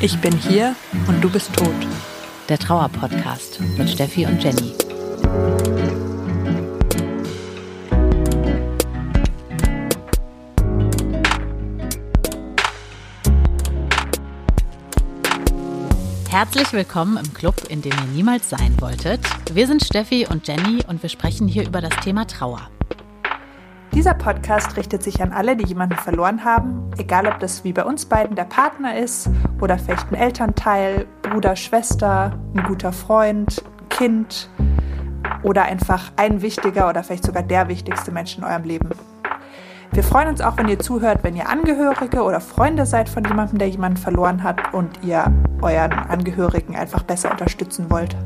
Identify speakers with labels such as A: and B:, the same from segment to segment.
A: Ich bin hier und du bist tot.
B: Der Trauer-Podcast mit Steffi und Jenny. Herzlich willkommen im Club, in dem ihr niemals sein wolltet. Wir sind Steffi und Jenny und wir sprechen hier über das Thema Trauer.
A: Dieser Podcast richtet sich an alle, die jemanden verloren haben, egal ob das wie bei uns beiden der Partner ist oder vielleicht ein Elternteil, Bruder, Schwester, ein guter Freund, Kind oder einfach ein wichtiger oder vielleicht sogar der wichtigste Mensch in eurem Leben. Wir freuen uns auch, wenn ihr zuhört, wenn ihr Angehörige oder Freunde seid von jemandem, der jemanden verloren hat und ihr euren Angehörigen einfach besser unterstützen wollt.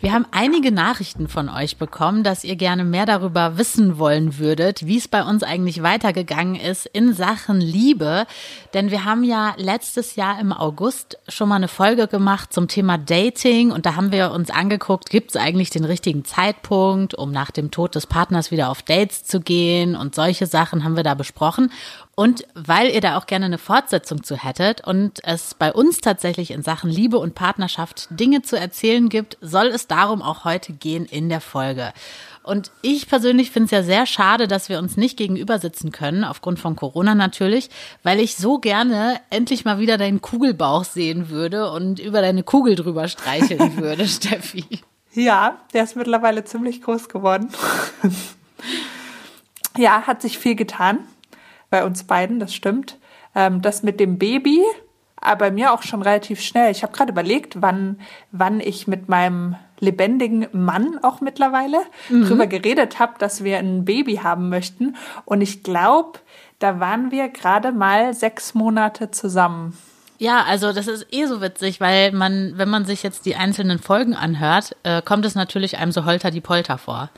B: Wir haben einige Nachrichten von euch bekommen, dass ihr gerne mehr darüber wissen wollen würdet, wie es bei uns eigentlich weitergegangen ist in Sachen Liebe. Denn wir haben ja letztes Jahr im August schon mal eine Folge gemacht zum Thema Dating und da haben wir uns angeguckt, gibt es eigentlich den richtigen Zeitpunkt, um nach dem Tod des Partners wieder auf Dates zu gehen und solche Sachen haben wir da besprochen. Und weil ihr da auch gerne eine Fortsetzung zu hättet und es bei uns tatsächlich in Sachen Liebe und Partnerschaft Dinge zu erzählen gibt, soll es darum auch heute gehen in der Folge. Und ich persönlich finde es ja sehr schade, dass wir uns nicht gegenüber sitzen können, aufgrund von Corona natürlich, weil ich so gerne endlich mal wieder deinen Kugelbauch sehen würde und über deine Kugel drüber streicheln würde, Steffi.
A: Ja, der ist mittlerweile ziemlich groß geworden. ja, hat sich viel getan bei uns beiden, das stimmt. Ähm, das mit dem Baby, aber bei mir auch schon relativ schnell. Ich habe gerade überlegt, wann, wann ich mit meinem lebendigen Mann auch mittlerweile mhm. drüber geredet habe, dass wir ein Baby haben möchten. Und ich glaube, da waren wir gerade mal sechs Monate zusammen.
B: Ja, also das ist eh so witzig, weil man, wenn man sich jetzt die einzelnen Folgen anhört, äh, kommt es natürlich einem so holter die Polter vor.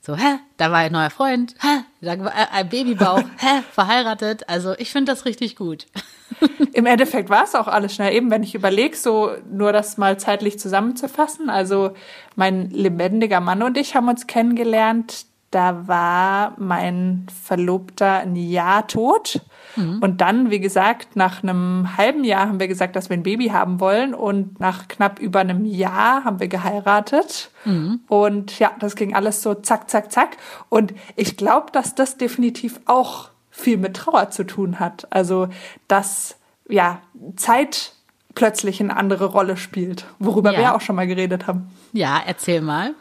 B: So, hä, da war ein neuer Freund, hä, da war ein Babybauch, hä, verheiratet. Also ich finde das richtig gut.
A: Im Endeffekt war es auch alles schnell. Eben, wenn ich überlege, so nur das mal zeitlich zusammenzufassen. Also mein lebendiger Mann und ich haben uns kennengelernt. Da war mein Verlobter ein Jahr tot. Mhm. Und dann, wie gesagt, nach einem halben Jahr haben wir gesagt, dass wir ein Baby haben wollen. Und nach knapp über einem Jahr haben wir geheiratet. Mhm. Und ja, das ging alles so zack, zack, zack. Und ich glaube, dass das definitiv auch viel mit Trauer zu tun hat. Also, dass ja Zeit plötzlich eine andere Rolle spielt, worüber ja. wir auch schon mal geredet haben.
B: Ja, erzähl mal.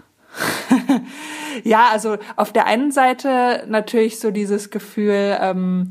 A: ja, also auf der einen Seite natürlich so dieses Gefühl, ähm,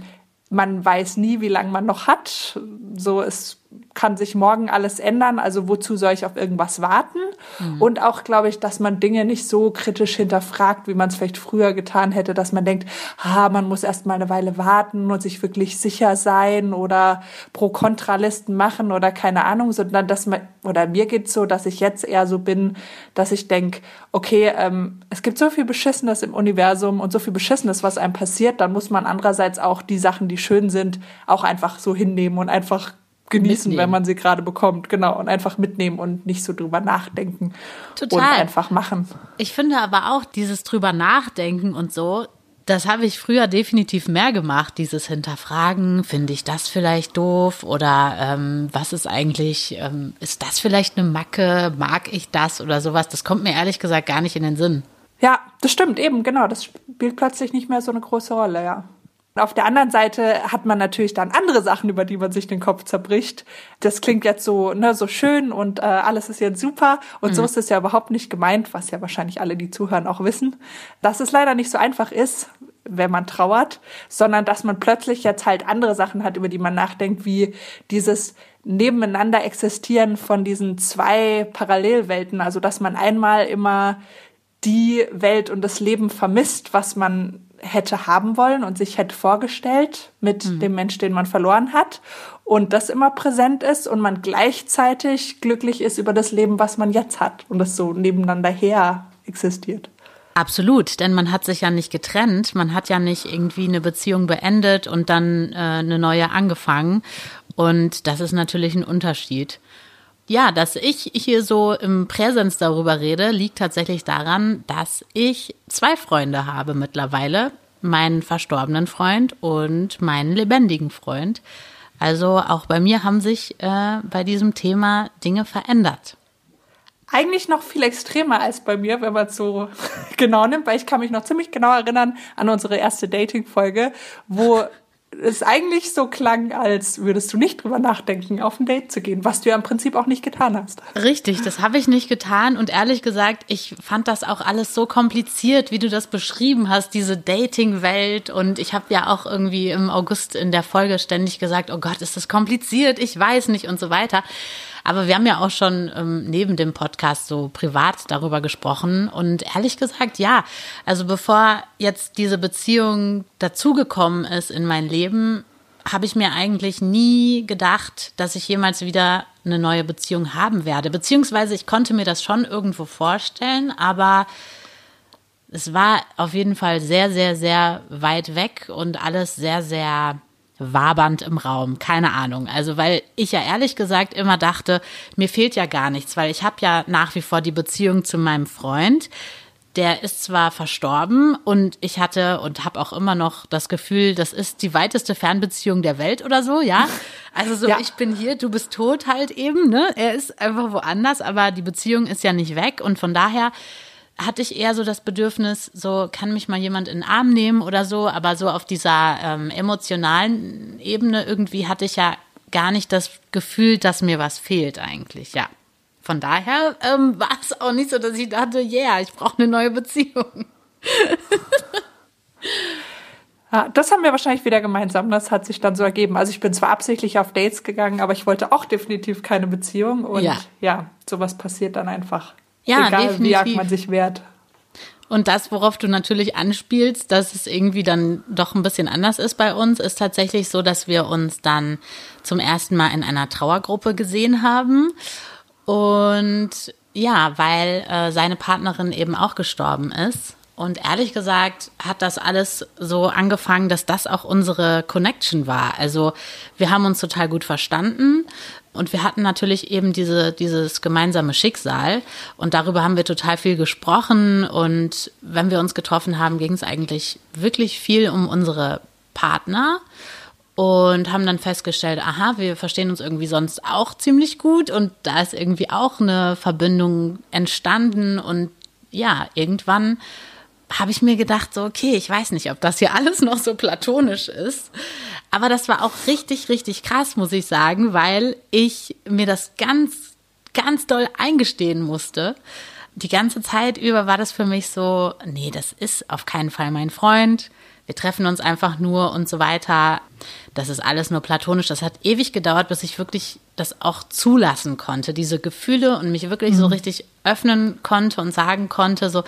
A: man weiß nie, wie lange man noch hat. So, es kann sich morgen alles ändern. Also wozu soll ich auf irgendwas warten? Mhm. Und auch glaube ich, dass man Dinge nicht so kritisch hinterfragt, wie man es vielleicht früher getan hätte, dass man denkt, ah, man muss erst mal eine Weile warten und sich wirklich sicher sein oder Pro-Kontra-Listen machen oder keine Ahnung, sondern dass man, oder mir geht's so, dass ich jetzt eher so bin, dass ich denke, okay, ähm, es gibt so viel Beschissenes im Universum und so viel Beschissenes, was einem passiert, dann muss man andererseits auch die Sachen, die schön sind, auch einfach so hinnehmen und einfach genießen, mitnehmen. wenn man sie gerade bekommt, genau, und einfach mitnehmen und nicht so drüber nachdenken Total. und einfach machen.
B: Ich finde aber auch dieses drüber nachdenken und so, das habe ich früher definitiv mehr gemacht, dieses Hinterfragen, finde ich das vielleicht doof oder ähm, was ist eigentlich, ähm, ist das vielleicht eine Macke, mag ich das oder sowas, das kommt mir ehrlich gesagt gar nicht in den Sinn.
A: Ja, das stimmt, eben, genau, das spielt plötzlich nicht mehr so eine große Rolle, ja. Auf der anderen Seite hat man natürlich dann andere Sachen, über die man sich den Kopf zerbricht. Das klingt jetzt so, ne, so schön und äh, alles ist jetzt super. Und mhm. so ist es ja überhaupt nicht gemeint, was ja wahrscheinlich alle, die zuhören, auch wissen, dass es leider nicht so einfach ist, wenn man trauert, sondern dass man plötzlich jetzt halt andere Sachen hat, über die man nachdenkt, wie dieses nebeneinander existieren von diesen zwei Parallelwelten. Also dass man einmal immer die Welt und das Leben vermisst, was man hätte haben wollen und sich hätte vorgestellt mit mhm. dem Mensch, den man verloren hat. Und das immer präsent ist und man gleichzeitig glücklich ist über das Leben, was man jetzt hat und das so nebeneinander her existiert.
B: Absolut, denn man hat sich ja nicht getrennt, man hat ja nicht irgendwie eine Beziehung beendet und dann äh, eine neue angefangen. Und das ist natürlich ein Unterschied. Ja, dass ich hier so im Präsens darüber rede, liegt tatsächlich daran, dass ich zwei Freunde habe mittlerweile. meinen verstorbenen Freund und meinen lebendigen Freund. Also auch bei mir haben sich äh, bei diesem Thema Dinge verändert.
A: Eigentlich noch viel extremer als bei mir, wenn man es so genau nimmt, weil ich kann mich noch ziemlich genau erinnern an unsere erste Dating-Folge, wo es eigentlich so klang, als würdest du nicht drüber nachdenken, auf ein Date zu gehen, was du ja im Prinzip auch nicht getan hast.
B: Richtig, das habe ich nicht getan und ehrlich gesagt, ich fand das auch alles so kompliziert, wie du das beschrieben hast, diese Dating-Welt und ich habe ja auch irgendwie im August in der Folge ständig gesagt, oh Gott, ist das kompliziert, ich weiß nicht und so weiter. Aber wir haben ja auch schon ähm, neben dem Podcast so privat darüber gesprochen. Und ehrlich gesagt, ja, also bevor jetzt diese Beziehung dazugekommen ist in mein Leben, habe ich mir eigentlich nie gedacht, dass ich jemals wieder eine neue Beziehung haben werde. Beziehungsweise ich konnte mir das schon irgendwo vorstellen, aber es war auf jeden Fall sehr, sehr, sehr weit weg und alles sehr, sehr wabernd im Raum, keine Ahnung. Also weil ich ja ehrlich gesagt immer dachte, mir fehlt ja gar nichts, weil ich habe ja nach wie vor die Beziehung zu meinem Freund. Der ist zwar verstorben und ich hatte und habe auch immer noch das Gefühl, das ist die weiteste Fernbeziehung der Welt oder so, ja. Also so, ja. ich bin hier, du bist tot halt eben, ne? Er ist einfach woanders, aber die Beziehung ist ja nicht weg und von daher hatte ich eher so das Bedürfnis, so kann mich mal jemand in den Arm nehmen oder so, aber so auf dieser ähm, emotionalen Ebene irgendwie hatte ich ja gar nicht das Gefühl, dass mir was fehlt eigentlich, ja. Von daher ähm, war es auch nicht so, dass ich dachte, yeah, ich brauche eine neue Beziehung.
A: Ja, das haben wir wahrscheinlich wieder gemeinsam. Das hat sich dann so ergeben. Also ich bin zwar absichtlich auf Dates gegangen, aber ich wollte auch definitiv keine Beziehung. Und ja, ja sowas passiert dann einfach. Ja, Egal, definitiv. wie arg man sich wehrt.
B: Und das, worauf du natürlich anspielst, dass es irgendwie dann doch ein bisschen anders ist bei uns, ist tatsächlich so, dass wir uns dann zum ersten Mal in einer Trauergruppe gesehen haben. Und ja, weil äh, seine Partnerin eben auch gestorben ist. Und ehrlich gesagt hat das alles so angefangen, dass das auch unsere Connection war. Also wir haben uns total gut verstanden und wir hatten natürlich eben diese, dieses gemeinsame Schicksal. Und darüber haben wir total viel gesprochen. Und wenn wir uns getroffen haben, ging es eigentlich wirklich viel um unsere Partner und haben dann festgestellt, aha, wir verstehen uns irgendwie sonst auch ziemlich gut. Und da ist irgendwie auch eine Verbindung entstanden. Und ja, irgendwann habe ich mir gedacht, so, okay, ich weiß nicht, ob das hier alles noch so platonisch ist. Aber das war auch richtig, richtig krass, muss ich sagen, weil ich mir das ganz, ganz doll eingestehen musste. Die ganze Zeit über war das für mich so, nee, das ist auf keinen Fall mein Freund. Wir treffen uns einfach nur und so weiter. Das ist alles nur platonisch. Das hat ewig gedauert, bis ich wirklich das auch zulassen konnte, diese Gefühle und mich wirklich mhm. so richtig öffnen konnte und sagen konnte, so,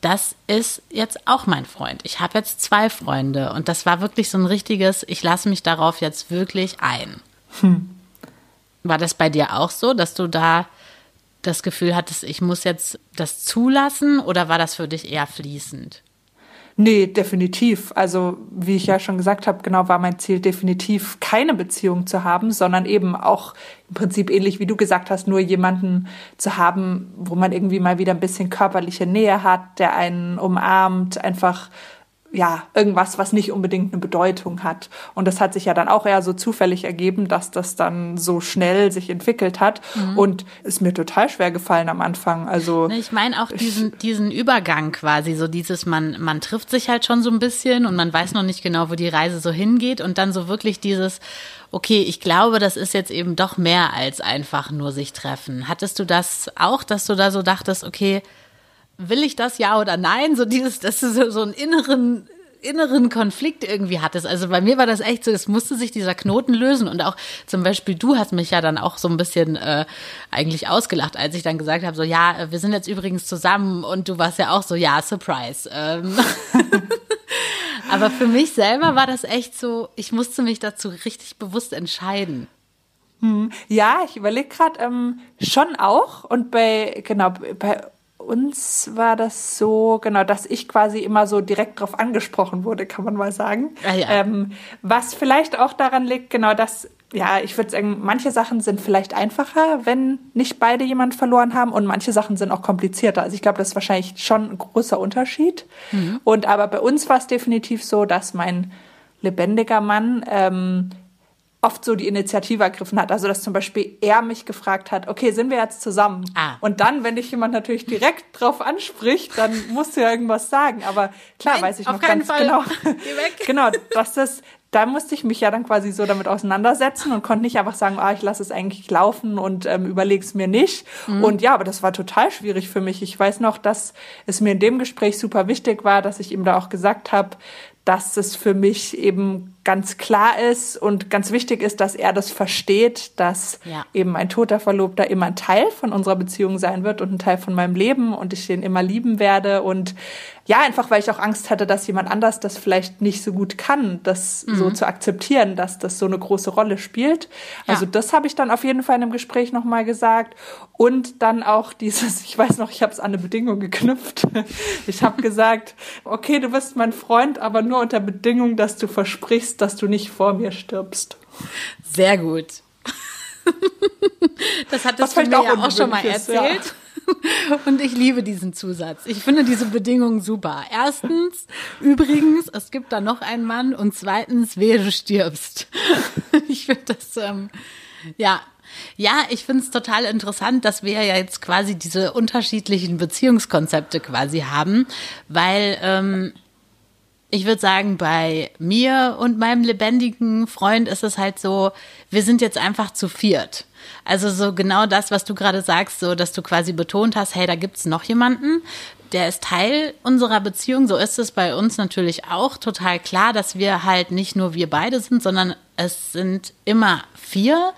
B: das ist jetzt auch mein Freund. Ich habe jetzt zwei Freunde und das war wirklich so ein richtiges, ich lasse mich darauf jetzt wirklich ein. Hm. War das bei dir auch so, dass du da das Gefühl hattest, ich muss jetzt das zulassen oder war das für dich eher fließend?
A: Nee, definitiv. Also, wie ich ja schon gesagt habe, genau war mein Ziel definitiv keine Beziehung zu haben, sondern eben auch im Prinzip ähnlich wie du gesagt hast, nur jemanden zu haben, wo man irgendwie mal wieder ein bisschen körperliche Nähe hat, der einen umarmt, einfach ja, irgendwas, was nicht unbedingt eine Bedeutung hat. Und das hat sich ja dann auch eher so zufällig ergeben, dass das dann so schnell sich entwickelt hat. Mhm. Und ist mir total schwer gefallen am Anfang. Also.
B: Ich meine auch diesen, diesen Übergang quasi, so dieses, man, man trifft sich halt schon so ein bisschen und man weiß noch nicht genau, wo die Reise so hingeht. Und dann so wirklich dieses, okay, ich glaube, das ist jetzt eben doch mehr als einfach nur sich treffen. Hattest du das auch, dass du da so dachtest, okay, will ich das ja oder nein? So dieses, dass du so, so einen inneren inneren Konflikt irgendwie hattest. Also bei mir war das echt so, es musste sich dieser Knoten lösen und auch zum Beispiel du hast mich ja dann auch so ein bisschen äh, eigentlich ausgelacht, als ich dann gesagt habe, so ja, wir sind jetzt übrigens zusammen und du warst ja auch so, ja, Surprise. Ähm. Aber für mich selber war das echt so, ich musste mich dazu richtig bewusst entscheiden.
A: Hm. Ja, ich überlege gerade ähm, schon auch und bei genau bei uns war das so, genau, dass ich quasi immer so direkt drauf angesprochen wurde, kann man mal sagen.
B: Ah, ja.
A: ähm, was vielleicht auch daran liegt, genau, dass, ja, ich würde sagen, manche Sachen sind vielleicht einfacher, wenn nicht beide jemand verloren haben und manche Sachen sind auch komplizierter. Also ich glaube, das ist wahrscheinlich schon ein großer Unterschied.
B: Mhm.
A: Und aber bei uns war es definitiv so, dass mein lebendiger Mann ähm, oft so die Initiative ergriffen hat. Also dass zum Beispiel er mich gefragt hat, okay, sind wir jetzt zusammen?
B: Ah.
A: Und dann, wenn dich jemand natürlich direkt drauf anspricht, dann musst du ja irgendwas sagen. Aber klar
B: Nein,
A: weiß ich noch ganz
B: Fall.
A: genau.
B: Geh weg.
A: genau, dass das, da musste ich mich ja dann quasi so damit auseinandersetzen und konnte nicht einfach sagen, ah, ich lasse es eigentlich laufen und ähm, überlege es mir nicht.
B: Mhm.
A: Und ja, aber das war total schwierig für mich. Ich weiß noch, dass es mir in dem Gespräch super wichtig war, dass ich ihm da auch gesagt habe, dass es für mich eben ganz klar ist und ganz wichtig ist, dass er das versteht, dass
B: Ja.
A: eben ein toter Verlobter immer ein Teil von unserer Beziehung sein wird und ein Teil von meinem Leben und ich den immer lieben werde und ja, einfach weil ich auch Angst hatte, dass jemand anders das vielleicht nicht so gut kann, das so zu akzeptieren, dass das so eine große Rolle spielt. Also
B: Ja.
A: das habe ich dann auf jeden Fall in einem Gespräch nochmal gesagt. Und dann auch dieses, ich weiß noch, ich habe es an eine Bedingung geknüpft. Ich habe gesagt, okay, du bist mein Freund, aber nur unter Bedingung, dass du versprichst, dass du nicht vor mir stirbst.
B: Sehr gut. Das hattest du
A: vielleicht
B: mir
A: auch
B: ja auch schon mal
A: ungewöhnlich ist, ja.
B: erzählt. Und ich liebe diesen Zusatz. Ich finde diese Bedingung super. Erstens, übrigens, es gibt da noch einen Mann. Und zweitens, wehe, du stirbst. Ich finde das, ähm, ja. Ja, ich finde es total interessant, dass wir ja jetzt quasi diese unterschiedlichen Beziehungskonzepte quasi haben, weil ähm, ich würde sagen, bei mir und meinem lebendigen Freund ist es halt so, wir sind jetzt einfach zu viert. Also so genau das, was du gerade sagst, so dass du quasi betont hast, hey, da gibt's noch jemanden, der ist Teil unserer Beziehung. So ist es bei uns natürlich auch total klar, dass wir halt nicht nur wir beide sind, sondern es sind immer vier.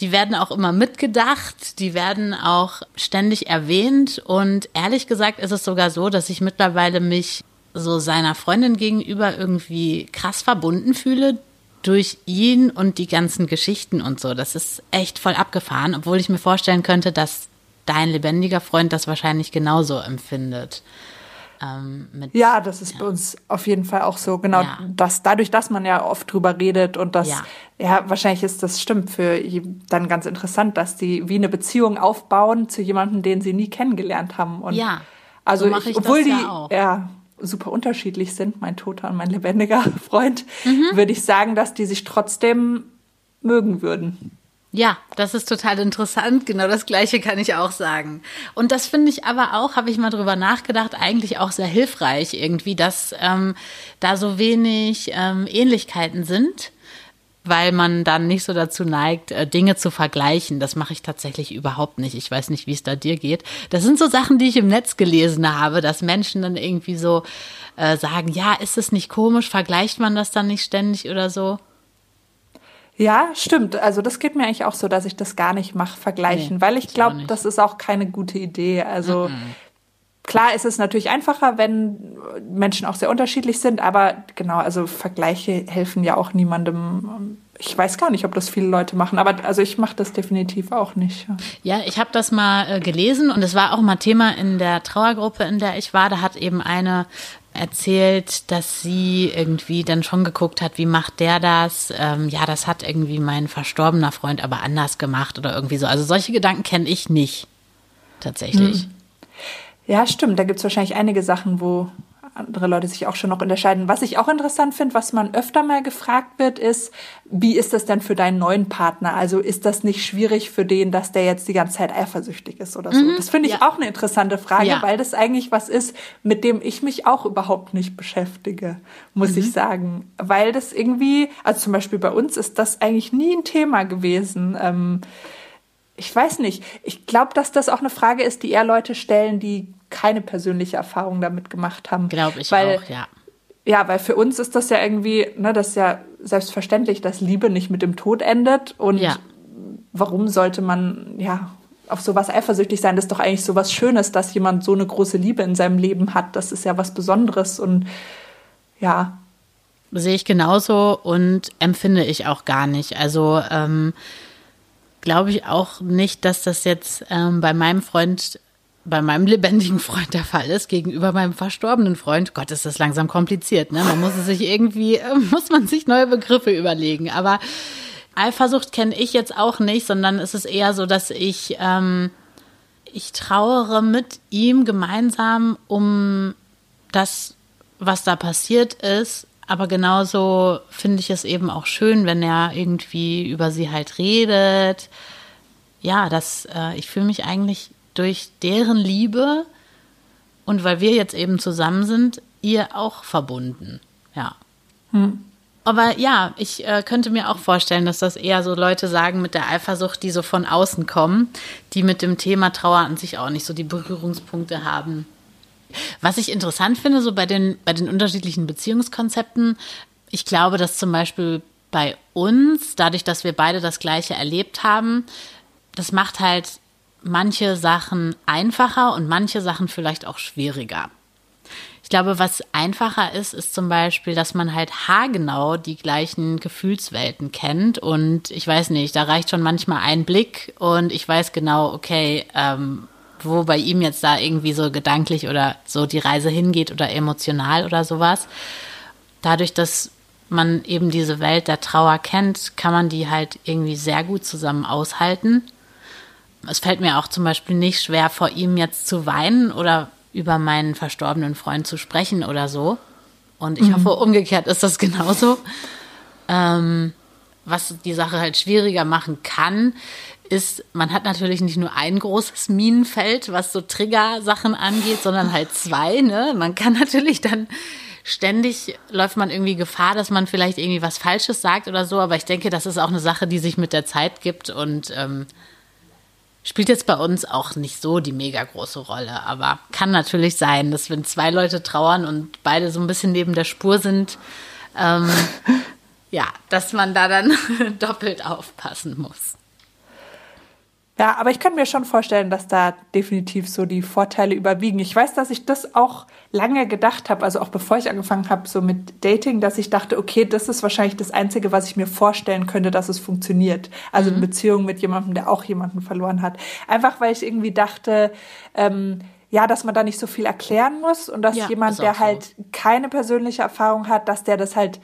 B: Die werden auch immer mitgedacht, die werden auch ständig erwähnt. Und ehrlich gesagt ist es sogar so, dass ich mittlerweile mich so seiner Freundin gegenüber irgendwie krass verbunden fühle durch ihn und die ganzen Geschichten und so. Das ist echt voll abgefahren, obwohl ich mir vorstellen könnte, dass dein lebendiger Freund das wahrscheinlich genauso empfindet. Ähm, mit,
A: Ja, das ist bei uns auf jeden Fall auch so. Genau,
B: Ja.
A: dass dadurch, dass man ja oft drüber redet und das,
B: Ja.
A: ja, wahrscheinlich ist das stimmt für dann ganz interessant, dass die wie eine Beziehung aufbauen zu jemandem, den sie nie kennengelernt haben. Und
B: Ja,
A: also
B: so mache ich
A: obwohl die
B: ja auch.
A: ja super unterschiedlich sind, mein toter und mein lebendiger Freund,
B: Mhm.
A: würde ich sagen, dass die sich trotzdem mögen würden.
B: Ja, das ist total interessant. Genau das Gleiche kann ich auch sagen. Und das finde ich aber auch, habe ich mal drüber nachgedacht, eigentlich auch sehr hilfreich irgendwie, dass ähm, da so wenig ähm, Ähnlichkeiten sind, weil man dann nicht so dazu neigt, äh, Dinge zu vergleichen. Das mache ich tatsächlich überhaupt nicht. Ich weiß nicht, wie es da dir geht. Das sind so Sachen, die ich im Netz gelesen habe, dass Menschen dann irgendwie so äh, sagen, ja, ist es nicht komisch? Vergleicht man das dann nicht ständig oder so?
A: Ja, stimmt. Also das geht mir eigentlich auch so, dass ich das gar nicht mache, vergleichen,
B: Nee,
A: weil ich glaube, das ist auch keine gute Idee. Also klar ist es natürlich einfacher, wenn Menschen auch sehr unterschiedlich sind, aber genau, also Vergleiche helfen ja auch niemandem. Ich weiß gar nicht, ob das viele Leute machen, aber also ich mache das definitiv auch nicht. Ja.
B: Ja, ich habe das mal äh, gelesen und es war auch mal Thema in der Trauergruppe, in der ich war. Da hat eben eine erzählt, dass sie irgendwie dann schon geguckt hat, wie macht der das? Ähm, ja, das hat irgendwie mein verstorbener Freund aber anders gemacht oder irgendwie so. Also solche Gedanken kenne ich nicht tatsächlich.
A: Ja, stimmt. Da gibt's wahrscheinlich einige Sachen, wo andere Leute sich auch schon noch unterscheiden. Was ich auch interessant finde, was man öfter mal gefragt wird, ist, wie ist das denn für deinen neuen Partner? Also ist das nicht schwierig für den, dass der jetzt die ganze Zeit eifersüchtig ist oder so? Das finde ich
B: Mhm. ja.
A: auch eine interessante Frage,
B: Ja.
A: weil das eigentlich was ist, mit dem ich mich auch überhaupt nicht beschäftige, muss
B: Mhm.
A: ich sagen. Weil das irgendwie, also zum Beispiel bei uns ist das eigentlich nie ein Thema gewesen. Ähm, ich weiß nicht. Ich glaube, dass das auch eine Frage ist, die eher Leute stellen, die keine persönliche Erfahrung damit gemacht haben.
B: Glaube ich
A: weil,
B: auch, ja.
A: Ja, weil für uns ist das ja irgendwie, ne, das ist ja selbstverständlich, dass Liebe nicht mit dem Tod endet. Und
B: Ja.
A: warum sollte man, ja, auf sowas eifersüchtig sein? Das ist doch eigentlich sowas Schönes, dass jemand so eine große Liebe in seinem Leben hat. Das ist ja was Besonderes und ja,
B: Sehe ich genauso und empfinde ich auch gar nicht. Also ähm, glaube ich auch nicht, dass das jetzt ähm, bei meinem Freund bei meinem lebendigen Freund der Fall ist, gegenüber meinem verstorbenen Freund, Gott, ist das langsam kompliziert, ne? Man muss sich irgendwie, äh, muss man sich neue Begriffe überlegen. Aber Eifersucht kenne ich jetzt auch nicht, sondern es ist eher so, dass ich, ähm, ich trauere mit ihm gemeinsam um das, was da passiert ist. Aber genauso finde ich es eben auch schön, wenn er irgendwie über sie halt redet. Ja, das, äh, ich fühle mich eigentlich durch deren Liebe und weil wir jetzt eben zusammen sind, ihr auch verbunden. Ja. Hm. Aber ja, ich äh, könnte mir auch vorstellen, dass das eher so Leute sagen mit der Eifersucht, die so von außen kommen, die mit dem Thema Trauer an sich auch nicht so die Berührungspunkte haben. Was ich interessant finde, so bei den, bei den unterschiedlichen Beziehungskonzepten, ich glaube, dass zum Beispiel bei uns, dadurch, dass wir beide das Gleiche erlebt haben, das macht halt manche Sachen einfacher und manche Sachen vielleicht auch schwieriger. Ich glaube, was einfacher ist, ist zum Beispiel, dass man halt haargenau die gleichen Gefühlswelten kennt. Und ich weiß nicht, da reicht schon manchmal ein Blick und ich weiß genau, okay, ähm, wo bei ihm jetzt da irgendwie so gedanklich oder so die Reise hingeht oder emotional oder sowas. Dadurch, dass man eben diese Welt der Trauer kennt, kann man die halt irgendwie sehr gut zusammen aushalten. Es fällt mir auch zum Beispiel nicht schwer, vor ihm jetzt zu weinen oder über meinen verstorbenen Freund zu sprechen oder so. Und ich mhm. hoffe, umgekehrt ist das genauso. Ähm, was die Sache halt schwieriger machen kann, ist, man hat natürlich nicht nur ein großes Minenfeld, was so Trigger-Sachen angeht, sondern halt zwei. Ne? Man kann natürlich dann ständig läuft man irgendwie Gefahr, dass man vielleicht irgendwie was Falsches sagt oder so. Aber ich denke, das ist auch eine Sache, die sich mit der Zeit gibt und ähm, Spielt jetzt bei uns auch nicht so die mega große Rolle, aber kann natürlich sein, dass wenn zwei Leute trauern und beide so ein bisschen neben der Spur sind, ähm, ja, dass man da dann doppelt aufpassen muss.
A: Ja, aber ich kann mir schon vorstellen, dass da definitiv so die Vorteile überwiegen. Ich weiß, dass ich das auch lange gedacht habe, also auch bevor ich angefangen habe so mit Dating, dass ich dachte, okay, das ist wahrscheinlich das Einzige, was ich mir vorstellen könnte, dass es funktioniert. Also mhm. eine Beziehung mit jemandem, der auch jemanden verloren hat. Einfach weil ich irgendwie dachte, ähm, ja, dass man da nicht so viel erklären muss und dass ja, jemand, der so. halt keine persönliche Erfahrung hat, dass der das halt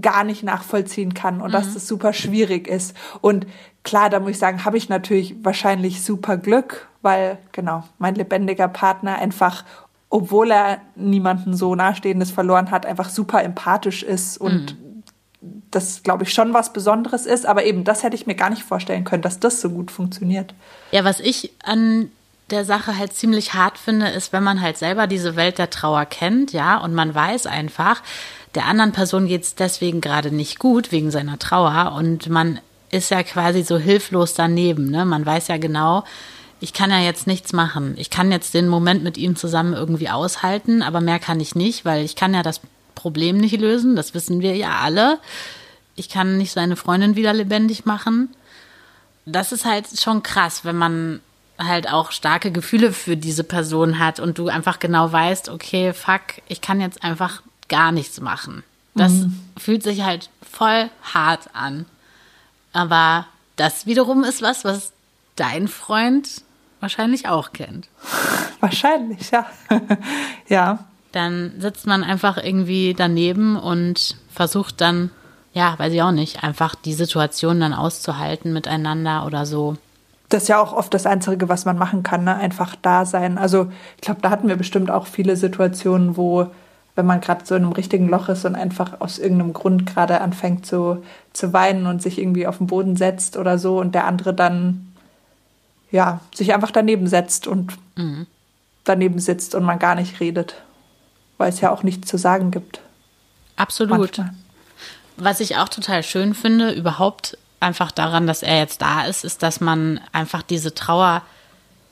A: gar nicht nachvollziehen kann und mhm. dass das super schwierig ist. Und klar, da muss ich sagen, habe ich natürlich wahrscheinlich super Glück, weil genau, mein lebendiger Partner einfach, obwohl er niemanden so nahestehendes verloren hat, einfach super empathisch ist und mhm. das, glaube ich, schon was Besonderes ist. Aber eben, das hätte ich mir gar nicht vorstellen können, dass das so gut funktioniert.
B: Ja, was ich an der Sache halt ziemlich hart finde, ist, wenn man halt selber diese Welt der Trauer kennt, ja, und man weiß einfach, der anderen Person geht es deswegen gerade nicht gut wegen seiner Trauer und man ist ja quasi so hilflos daneben. Ne? Man weiß ja genau, ich kann ja jetzt nichts machen. Ich kann jetzt den Moment mit ihm zusammen irgendwie aushalten, aber mehr kann ich nicht, weil ich kann ja das Problem nicht lösen. Das wissen wir ja alle. Ich kann nicht seine Freundin wieder lebendig machen. Das ist halt schon krass, wenn man halt auch starke Gefühle für diese Person hat und du einfach genau weißt, okay, fuck, ich kann jetzt einfach gar nichts machen. Das mhm. fühlt sich halt voll hart an. Aber das wiederum ist was, was dein Freund wahrscheinlich auch kennt.
A: Wahrscheinlich, ja. ja.
B: Dann sitzt man einfach irgendwie daneben und versucht dann, ja, weiß ich auch nicht, einfach die Situation dann auszuhalten miteinander oder so.
A: Das ist ja auch oft das Einzige, was man machen kann, ne? einfach da sein. Also ich glaube, da hatten wir bestimmt auch viele Situationen, wo wenn man gerade so in einem richtigen Loch ist und einfach aus irgendeinem Grund gerade anfängt zu, zu weinen und sich irgendwie auf den Boden setzt oder so und der andere dann ja sich einfach daneben setzt und mhm. daneben sitzt und man gar nicht redet, weil es ja auch nichts zu sagen gibt.
B: Absolut. Manchmal. Was ich auch total schön finde, überhaupt einfach daran, dass er jetzt da ist, ist, dass man einfach diese Trauer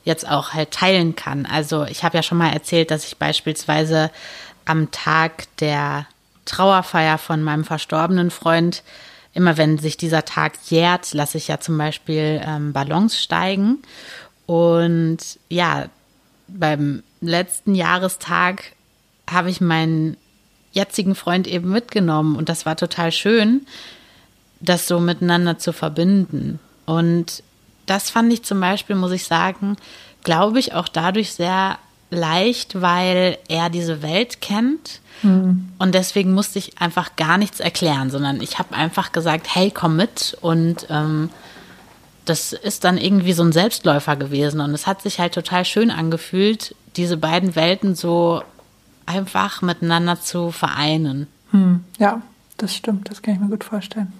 B: jetzt auch halt teilen kann. Also ich habe ja schon mal erzählt, dass ich beispielsweise am Tag der Trauerfeier von meinem verstorbenen Freund, immer wenn sich dieser Tag jährt, lasse ich ja zum Beispiel ähm, Ballons steigen. Und ja, beim letzten Jahrestag habe ich meinen jetzigen Freund eben mitgenommen und das war total schön, das so miteinander zu verbinden. Und das fand ich zum Beispiel, muss ich sagen, glaube ich, auch dadurch sehr leicht, weil er diese Welt kennt. Mhm. Und deswegen musste ich einfach gar nichts erklären, sondern ich habe einfach gesagt, hey, komm mit. Und ähm, das ist dann irgendwie so ein Selbstläufer gewesen. Und es hat sich halt total schön angefühlt, diese beiden Welten so einfach miteinander zu vereinen.
A: Hm, ja, das stimmt, das kann ich mir gut vorstellen.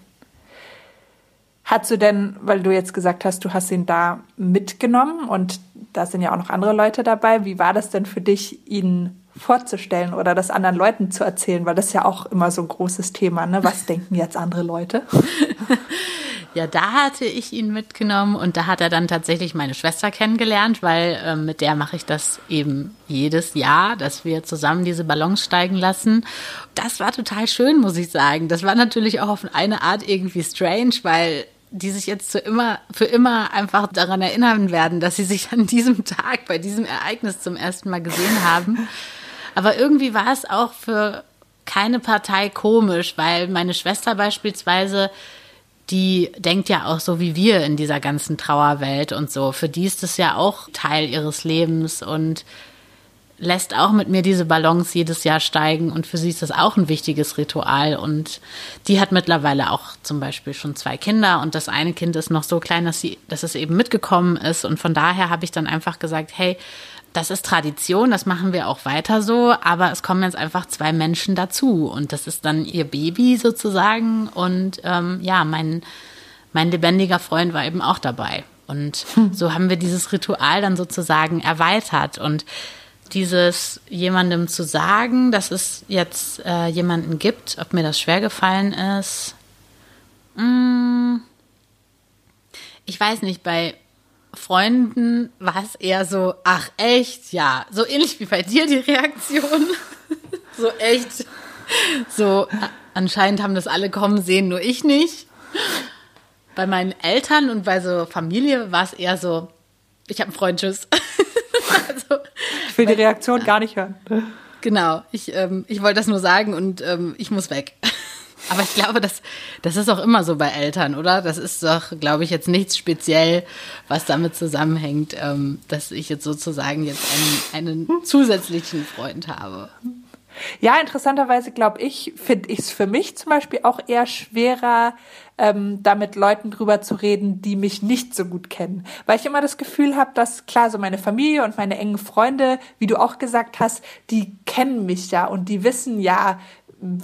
A: Hast du denn, weil du jetzt gesagt hast, du hast ihn da mitgenommen und da sind ja auch noch andere Leute dabei, wie war das denn für dich, ihn vorzustellen oder das anderen Leuten zu erzählen? Weil das ist ja auch immer so ein großes Thema, ne? Was denken jetzt andere Leute?
B: Ja, da hatte ich ihn mitgenommen und da hat er dann tatsächlich meine Schwester kennengelernt, weil äh, mit der mache ich das eben jedes Jahr, dass wir zusammen diese Ballons steigen lassen. Das war total schön, muss ich sagen. Das war natürlich auch auf eine Art irgendwie strange, weil die sich jetzt für immer, für immer einfach daran erinnern werden, dass sie sich an diesem Tag bei diesem Ereignis zum ersten Mal gesehen haben. Aber irgendwie war es auch für keine Partei komisch, weil meine Schwester beispielsweise die denkt ja auch so wie wir in dieser ganzen Trauerwelt und so. Für die ist es ja auch Teil ihres Lebens und lässt auch mit mir diese Ballons jedes Jahr steigen. Und für sie ist das auch ein wichtiges Ritual. Und die hat mittlerweile auch zum Beispiel schon zwei Kinder. Und das eine Kind ist noch so klein, dass sie, dass es eben mitgekommen ist. Und von daher habe ich dann einfach gesagt, hey, das ist Tradition, das machen wir auch weiter so, aber es kommen jetzt einfach zwei Menschen dazu. Und das ist dann ihr Baby sozusagen. Und ähm, ja, mein, mein lebendiger Freund war eben auch dabei. Und so haben wir dieses Ritual dann sozusagen erweitert. Und dieses jemandem zu sagen, dass es jetzt äh, jemanden gibt, ob mir das schwer gefallen ist. Mh, hm, ich weiß nicht, bei Freunden war es eher so, ach echt, ja, so ähnlich wie bei dir die Reaktion. so echt. So, anscheinend haben das alle kommen sehen, nur ich nicht. Bei meinen Eltern und bei so Familie war es eher so, ich habe einen Freund, tschüss.
A: also, ich will die Reaktion gar nicht hören.
B: Genau, ich, ähm, ich wollte das nur sagen und ähm, ich muss weg. Aber ich glaube, das, das ist auch immer so bei Eltern, oder? Das ist doch, glaube ich, jetzt nichts speziell, was damit zusammenhängt, ähm, dass ich jetzt sozusagen jetzt einen, einen zusätzlichen Freund habe.
A: Ja, interessanterweise glaube ich, finde ich es für mich zum Beispiel auch eher schwerer, ähm, da mit Leuten drüber zu reden, die mich nicht so gut kennen. Weil ich immer das Gefühl habe, dass klar, so meine Familie und meine engen Freunde, wie du auch gesagt hast, die kennen mich ja und die wissen ja,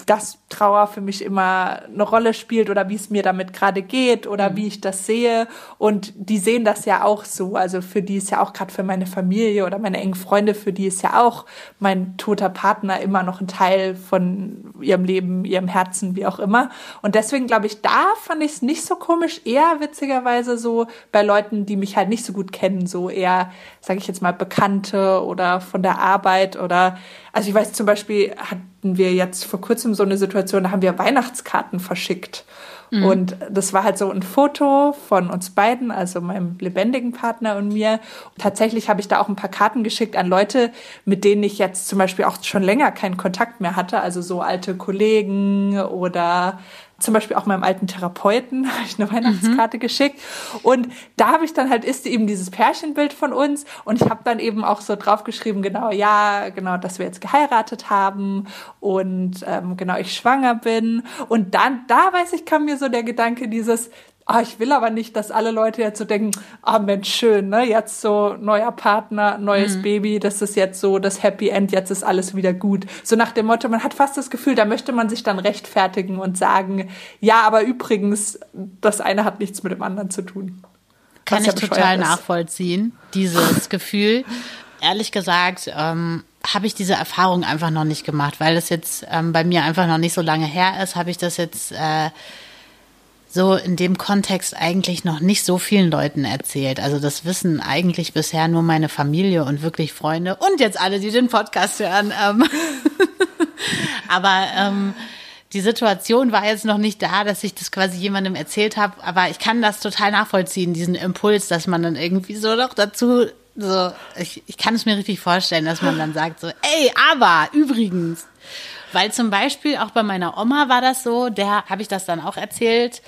A: dass Trauer für mich immer eine Rolle spielt oder wie es mir damit gerade geht oder mhm. wie ich das sehe. Und die sehen das ja auch so. Also für die ist ja auch gerade für meine Familie oder meine engen Freunde, für die ist ja auch mein toter Partner immer noch ein Teil von ihrem Leben, ihrem Herzen, wie auch immer. Und deswegen glaube ich, da fand ich es nicht so komisch, eher witzigerweise so bei Leuten, die mich halt nicht so gut kennen, so eher, sage ich jetzt mal, Bekannte oder von der Arbeit oder also ich weiß zum Beispiel hatten wir jetzt vor kurzem so eine Situation, da haben wir Weihnachtskarten verschickt. Mhm. Und das war halt so ein Foto von uns beiden, also meinem lebendigen Partner und mir. Und tatsächlich habe ich da auch ein paar Karten geschickt an Leute, mit denen ich jetzt zum Beispiel auch schon länger keinen Kontakt mehr hatte, also so alte Kollegen oder zum Beispiel auch meinem alten Therapeuten habe ich eine Weihnachtskarte mhm. geschickt. Und da habe ich dann halt, ist eben dieses Pärchenbild von uns. Und ich habe dann eben auch so draufgeschrieben, genau, ja, genau, dass wir jetzt geheiratet haben und ähm, genau, ich schwanger bin. Und dann, da weiß ich, kam mir so der Gedanke dieses, ah, ich will aber nicht, dass alle Leute jetzt so denken, ah Mensch, schön, ne? Jetzt so neuer Partner, neues mhm. Baby, das ist jetzt so das Happy End, jetzt ist alles wieder gut. So nach dem Motto, man hat fast das Gefühl, da möchte man sich dann rechtfertigen und sagen, ja, aber übrigens, das eine hat nichts mit dem anderen zu tun.
B: Kann ich total ist. nachvollziehen, dieses Gefühl. Ehrlich gesagt, ähm, habe ich diese Erfahrung einfach noch nicht gemacht, weil das jetzt ähm, bei mir einfach noch nicht so lange her ist, habe ich das jetzt äh, so in dem Kontext eigentlich noch nicht so vielen Leuten erzählt. Also das wissen eigentlich bisher nur meine Familie und wirklich Freunde und jetzt alle, die den Podcast hören. Ähm aber ähm, die Situation war jetzt noch nicht da, dass ich das quasi jemandem erzählt habe. Aber ich kann das total nachvollziehen, diesen Impuls, dass man dann irgendwie so noch dazu so, ich, ich kann es mir richtig vorstellen, dass man dann sagt so, ey, aber übrigens, weil zum Beispiel auch bei meiner Oma war das so, der habe ich das dann auch erzählt.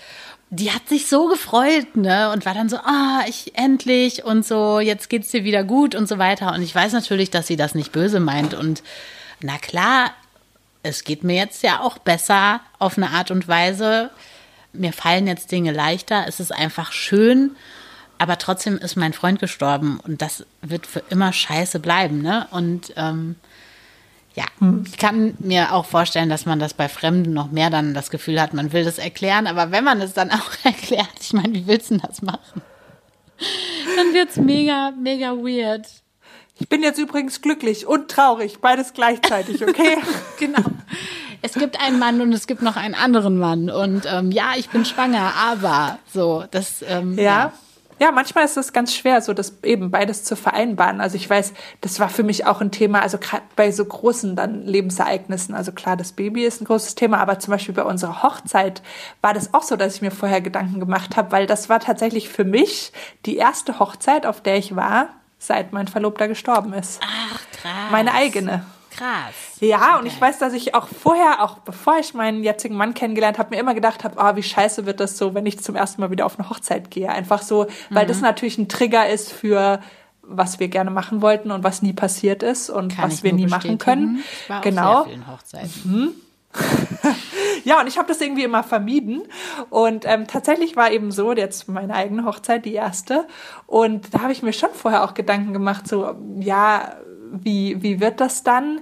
B: die hat sich so gefreut, ne? Und war dann so, ah, ich endlich und so, jetzt geht's dir wieder gut und so weiter. Und ich weiß natürlich, dass sie das nicht böse meint. Und na klar, es geht mir jetzt ja auch besser auf eine Art und Weise. Mir fallen jetzt Dinge leichter. Es ist einfach schön. Aber trotzdem ist mein Freund gestorben und das wird für immer scheiße bleiben, ne? Und ähm, ja, ich kann mir auch vorstellen, dass man das bei Fremden noch mehr dann das Gefühl hat, man will das erklären, aber wenn man es dann auch erklärt, ich meine, wie willst du denn das machen? Dann wird's mega, mega weird.
A: Ich bin jetzt übrigens glücklich und traurig, beides gleichzeitig, okay?
B: genau. Es gibt einen Mann und es gibt noch einen anderen Mann und ähm, ja, ich bin schwanger, aber so, das ähm,
A: ja. ja. Ja, manchmal ist es ganz schwer, so das eben beides zu vereinbaren. Also ich weiß, das war für mich auch ein Thema, also gerade bei so großen dann Lebensereignissen. Also klar, das Baby ist ein großes Thema, aber zum Beispiel bei unserer Hochzeit war das auch so, dass ich mir vorher Gedanken gemacht habe, weil das war tatsächlich für mich die erste Hochzeit, auf der ich war, seit mein Verlobter gestorben ist.
B: Ach, krass.
A: Meine eigene.
B: Krass.
A: Ja, und ich weiß, dass ich auch vorher, auch bevor ich meinen jetzigen Mann kennengelernt habe, mir immer gedacht habe, oh, wie scheiße wird das so, wenn ich zum ersten Mal wieder auf eine Hochzeit gehe. Einfach so, weil mhm. das natürlich ein Trigger ist für was wir gerne machen wollten und was nie passiert ist und Kann was wir nie machen können.
B: Ich war genau. Auf sehr vielen Hochzeiten. Mhm.
A: ja, und ich habe das irgendwie immer vermieden. Und ähm, tatsächlich war eben so, jetzt meine eigene Hochzeit, die erste. Und da habe ich mir schon vorher auch Gedanken gemacht, so, ja, wie, wie wird das dann?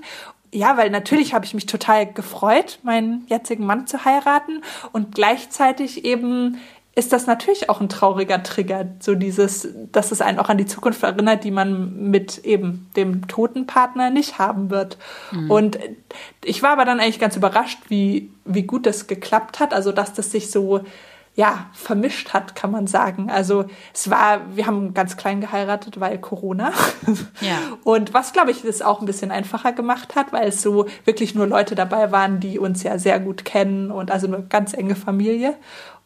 A: Ja, weil natürlich habe ich mich total gefreut, meinen jetzigen Mann zu heiraten und gleichzeitig eben ist das natürlich auch ein trauriger Trigger, so dieses, dass es einen auch an die Zukunft erinnert, die man mit eben dem toten Partner nicht haben wird. Mhm. Und ich war aber dann eigentlich ganz überrascht, wie, wie gut das geklappt hat, also dass das sich so ja, vermischt hat, kann man sagen. Also es war, wir haben ganz klein geheiratet, weil Corona.
B: Ja.
A: Und was, glaube ich, das auch ein bisschen einfacher gemacht hat, weil es so wirklich nur Leute dabei waren, die uns ja sehr gut kennen und also eine ganz enge Familie.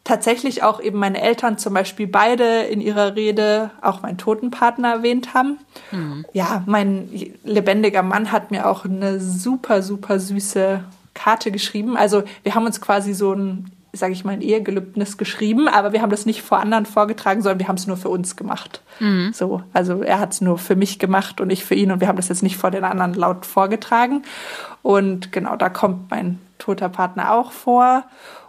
A: Tatsächlich auch eben meine Eltern zum Beispiel beide in ihrer Rede auch meinen Totenpartner erwähnt haben. Mhm. Ja, mein lebendiger Mann hat mir auch eine super, super süße Karte geschrieben. Also wir haben uns quasi so ein sage ich mal, ein Ehegelübnis geschrieben, aber wir haben das nicht vor anderen vorgetragen, sondern wir haben es nur für uns gemacht. Mhm. So, also er hat es nur für mich gemacht und ich für ihn und wir haben das jetzt nicht vor den anderen laut vorgetragen. Und genau, da kommt mein toter Partner auch vor.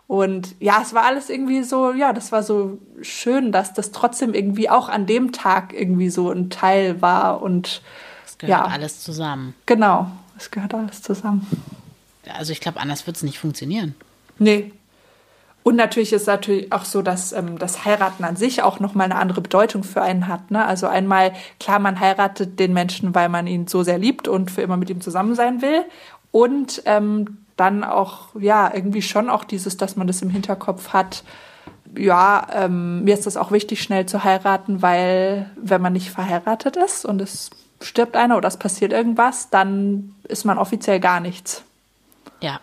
A: Und ja, es war alles irgendwie so, ja, das war so schön, dass das trotzdem irgendwie auch an dem Tag irgendwie so ein Teil war und
B: es gehört ja, alles zusammen.
A: Genau, es gehört alles zusammen.
B: Also ich glaube, anders wird es nicht funktionieren.
A: Nee, und natürlich ist natürlich auch so, dass ähm, das Heiraten an sich auch nochmal eine andere Bedeutung für einen hat. Ne? Also einmal, klar, man heiratet den Menschen, weil man ihn so sehr liebt und für immer mit ihm zusammen sein will. Und ähm, dann auch, ja, irgendwie schon auch dieses, dass man das im Hinterkopf hat. Ja, ähm, mir ist das auch wichtig, schnell zu heiraten, weil wenn man nicht verheiratet ist und es stirbt einer oder es passiert irgendwas, dann ist man offiziell gar nichts.
B: Ja.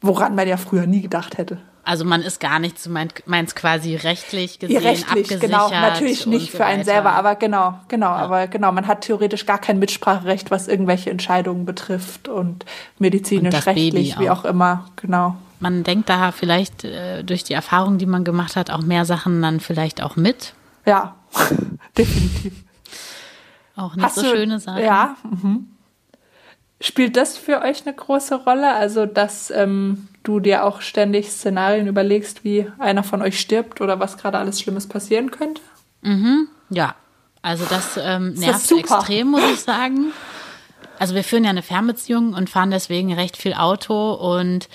A: Woran man ja früher nie gedacht hätte.
B: Also man ist gar nicht, du meinst quasi rechtlich gesehen
A: rechtlich, genau, natürlich nicht so für einen selber, aber genau, genau, ja. aber genau, man hat theoretisch gar kein Mitspracherecht, was irgendwelche Entscheidungen betrifft und medizinisch, und rechtlich, wie auch immer, genau.
B: Man denkt da vielleicht äh, durch die Erfahrung, die man gemacht hat, auch mehr Sachen dann vielleicht auch mit.
A: Ja, definitiv.
B: Auch nicht Hast so du, schöne Sachen.
A: Ja. Mhm. Spielt das für euch eine große Rolle? Also, dass ähm, du dir auch ständig Szenarien überlegst, wie einer von euch stirbt oder was gerade alles Schlimmes passieren könnte?
B: Mhm, ja. Also das ähm, nervt das extrem, muss ich sagen. Also wir führen ja eine Fernbeziehung und fahren deswegen recht viel Auto und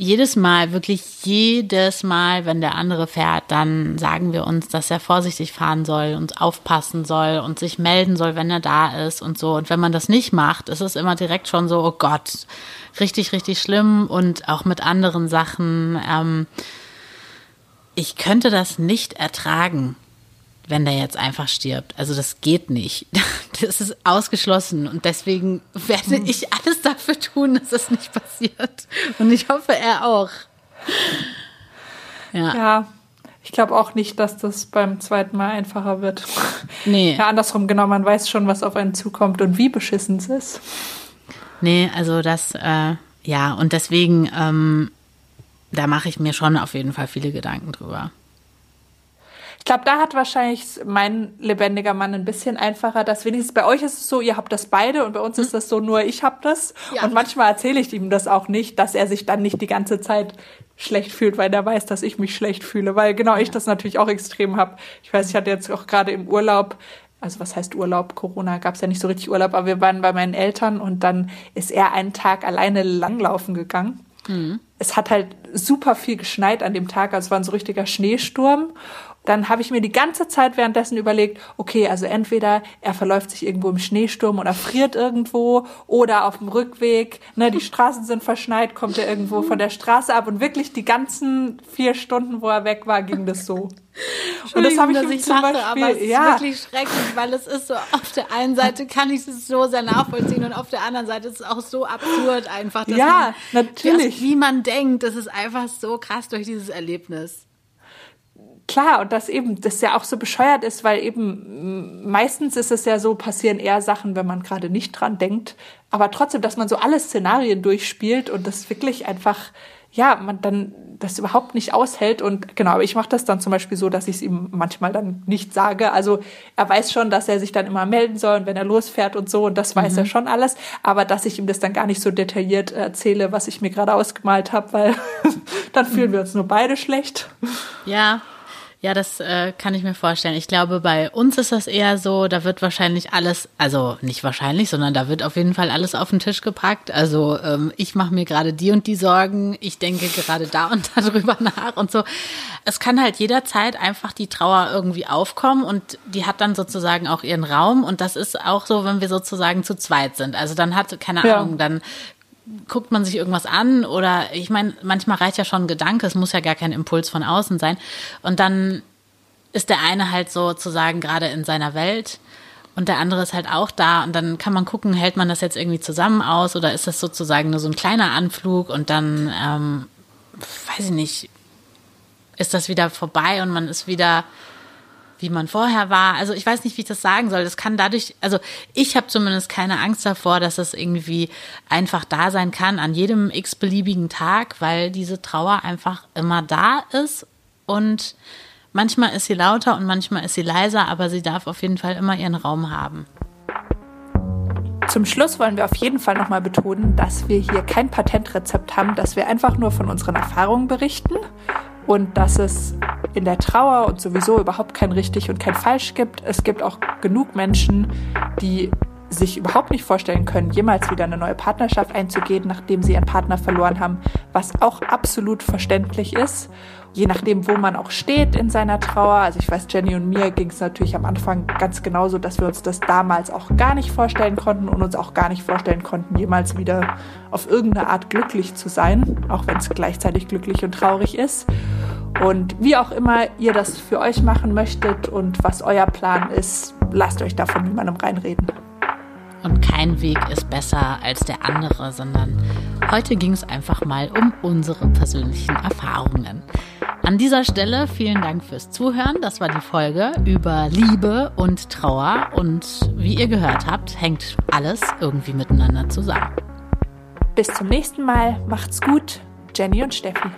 B: jedes Mal, wirklich jedes Mal, wenn der andere fährt, dann sagen wir uns, dass er vorsichtig fahren soll und aufpassen soll und sich melden soll, wenn er da ist und so. Und wenn man das nicht macht, ist es immer direkt schon so, oh Gott, richtig, richtig schlimm und auch mit anderen Sachen. Ähm, ich könnte das nicht ertragen, wenn der jetzt einfach stirbt. Also das geht nicht. Das ist ausgeschlossen und deswegen werde hm. ich alles dafür tun, dass das nicht passiert. Und ich hoffe, er auch.
A: Ja. ja ich glaube auch nicht, dass das beim zweiten Mal einfacher wird.
B: Nee.
A: Ja, andersrum, genau, man weiß schon, was auf einen zukommt und wie beschissen es ist.
B: Nee, also das, äh, ja, und deswegen, ähm, da mache ich mir schon auf jeden Fall viele Gedanken drüber.
A: Glaube, da hat wahrscheinlich mein lebendiger Mann ein bisschen einfacher, dass wenigstens bei euch ist es so, ihr habt das beide und bei uns ist das so, nur ich hab das. Ja. Und manchmal erzähle ich ihm das auch nicht, dass er sich dann nicht die ganze Zeit schlecht fühlt, weil er weiß, dass ich mich schlecht fühle, weil genau ich das natürlich auch extrem habe. Ich weiß, ich hatte jetzt auch gerade im Urlaub also was heißt Urlaub? Corona gab es ja nicht so richtig Urlaub, aber wir waren bei meinen Eltern und dann ist er einen Tag alleine langlaufen gegangen. Mhm. Es hat halt super viel geschneit an dem Tag, also es war ein so richtiger Schneesturm dann habe ich mir die ganze Zeit währenddessen überlegt, okay, also entweder er verläuft sich irgendwo im Schneesturm oder friert irgendwo oder auf dem Rückweg, ne, die Straßen sind verschneit, kommt er irgendwo von der Straße ab und wirklich die ganzen vier Stunden, wo er weg war, ging das so.
B: Und das habe ich, dass ich zum lache, Beispiel, aber es ja. ist wirklich schrecklich, weil es ist so, auf der einen Seite kann ich es so sehr nachvollziehen und auf der anderen Seite ist es auch so absurd einfach.
A: ja, man, natürlich.
B: Wie man denkt, das ist einfach so krass durch dieses Erlebnis.
A: Klar, und das eben, das ja auch so bescheuert ist, weil eben meistens ist es ja so, passieren eher Sachen, wenn man gerade nicht dran denkt. Aber trotzdem, dass man so alle Szenarien durchspielt und das wirklich einfach, ja, man dann das überhaupt nicht aushält. Und genau, aber ich mache das dann zum Beispiel so, dass ich es ihm manchmal dann nicht sage. Also er weiß schon, dass er sich dann immer melden soll, wenn er losfährt und so, und das weiß mhm. er schon alles. Aber dass ich ihm das dann gar nicht so detailliert erzähle, was ich mir gerade ausgemalt habe, weil dann fühlen wir uns nur beide schlecht.
B: Ja, ja, das äh, kann ich mir vorstellen. Ich glaube, bei uns ist das eher so, da wird wahrscheinlich alles, also nicht wahrscheinlich, sondern da wird auf jeden Fall alles auf den Tisch gepackt. Also ähm, ich mache mir gerade die und die Sorgen, ich denke gerade da und da drüber nach und so. Es kann halt jederzeit einfach die Trauer irgendwie aufkommen und die hat dann sozusagen auch ihren Raum und das ist auch so, wenn wir sozusagen zu zweit sind. Also dann hat, keine ja. Ahnung, dann guckt man sich irgendwas an oder ich meine, manchmal reicht ja schon ein Gedanke, es muss ja gar kein Impuls von außen sein. Und dann ist der eine halt sozusagen gerade in seiner Welt und der andere ist halt auch da und dann kann man gucken, hält man das jetzt irgendwie zusammen aus oder ist das sozusagen nur so ein kleiner Anflug und dann, ähm, weiß ich nicht, ist das wieder vorbei und man ist wieder wie man vorher war. Also ich weiß nicht, wie ich das sagen soll. Das kann dadurch, also ich habe zumindest keine Angst davor, dass es irgendwie einfach da sein kann an jedem x-beliebigen Tag, weil diese Trauer einfach immer da ist und manchmal ist sie lauter und manchmal ist sie leiser, aber sie darf auf jeden Fall immer ihren Raum haben.
A: Zum Schluss wollen wir auf jeden Fall nochmal betonen, dass wir hier kein Patentrezept haben, dass wir einfach nur von unseren Erfahrungen berichten und dass es in der Trauer und sowieso überhaupt kein richtig und kein falsch gibt. Es gibt auch genug Menschen, die sich überhaupt nicht vorstellen können, jemals wieder eine neue Partnerschaft einzugehen, nachdem sie ihren Partner verloren haben, was auch absolut verständlich ist je nachdem, wo man auch steht in seiner Trauer. Also ich weiß, Jenny und mir ging es natürlich am Anfang ganz genauso, dass wir uns das damals auch gar nicht vorstellen konnten und uns auch gar nicht vorstellen konnten, jemals wieder auf irgendeine Art glücklich zu sein, auch wenn es gleichzeitig glücklich und traurig ist. Und wie auch immer ihr das für euch machen möchtet und was euer Plan ist, lasst euch davon niemandem reinreden.
B: Und kein Weg ist besser als der andere, sondern heute ging es einfach mal um unsere persönlichen Erfahrungen. An dieser Stelle vielen Dank fürs Zuhören. Das war die Folge über Liebe und Trauer. Und wie ihr gehört habt, hängt alles irgendwie miteinander zusammen.
A: Bis zum nächsten Mal. Macht's gut. Jenny und Steffi.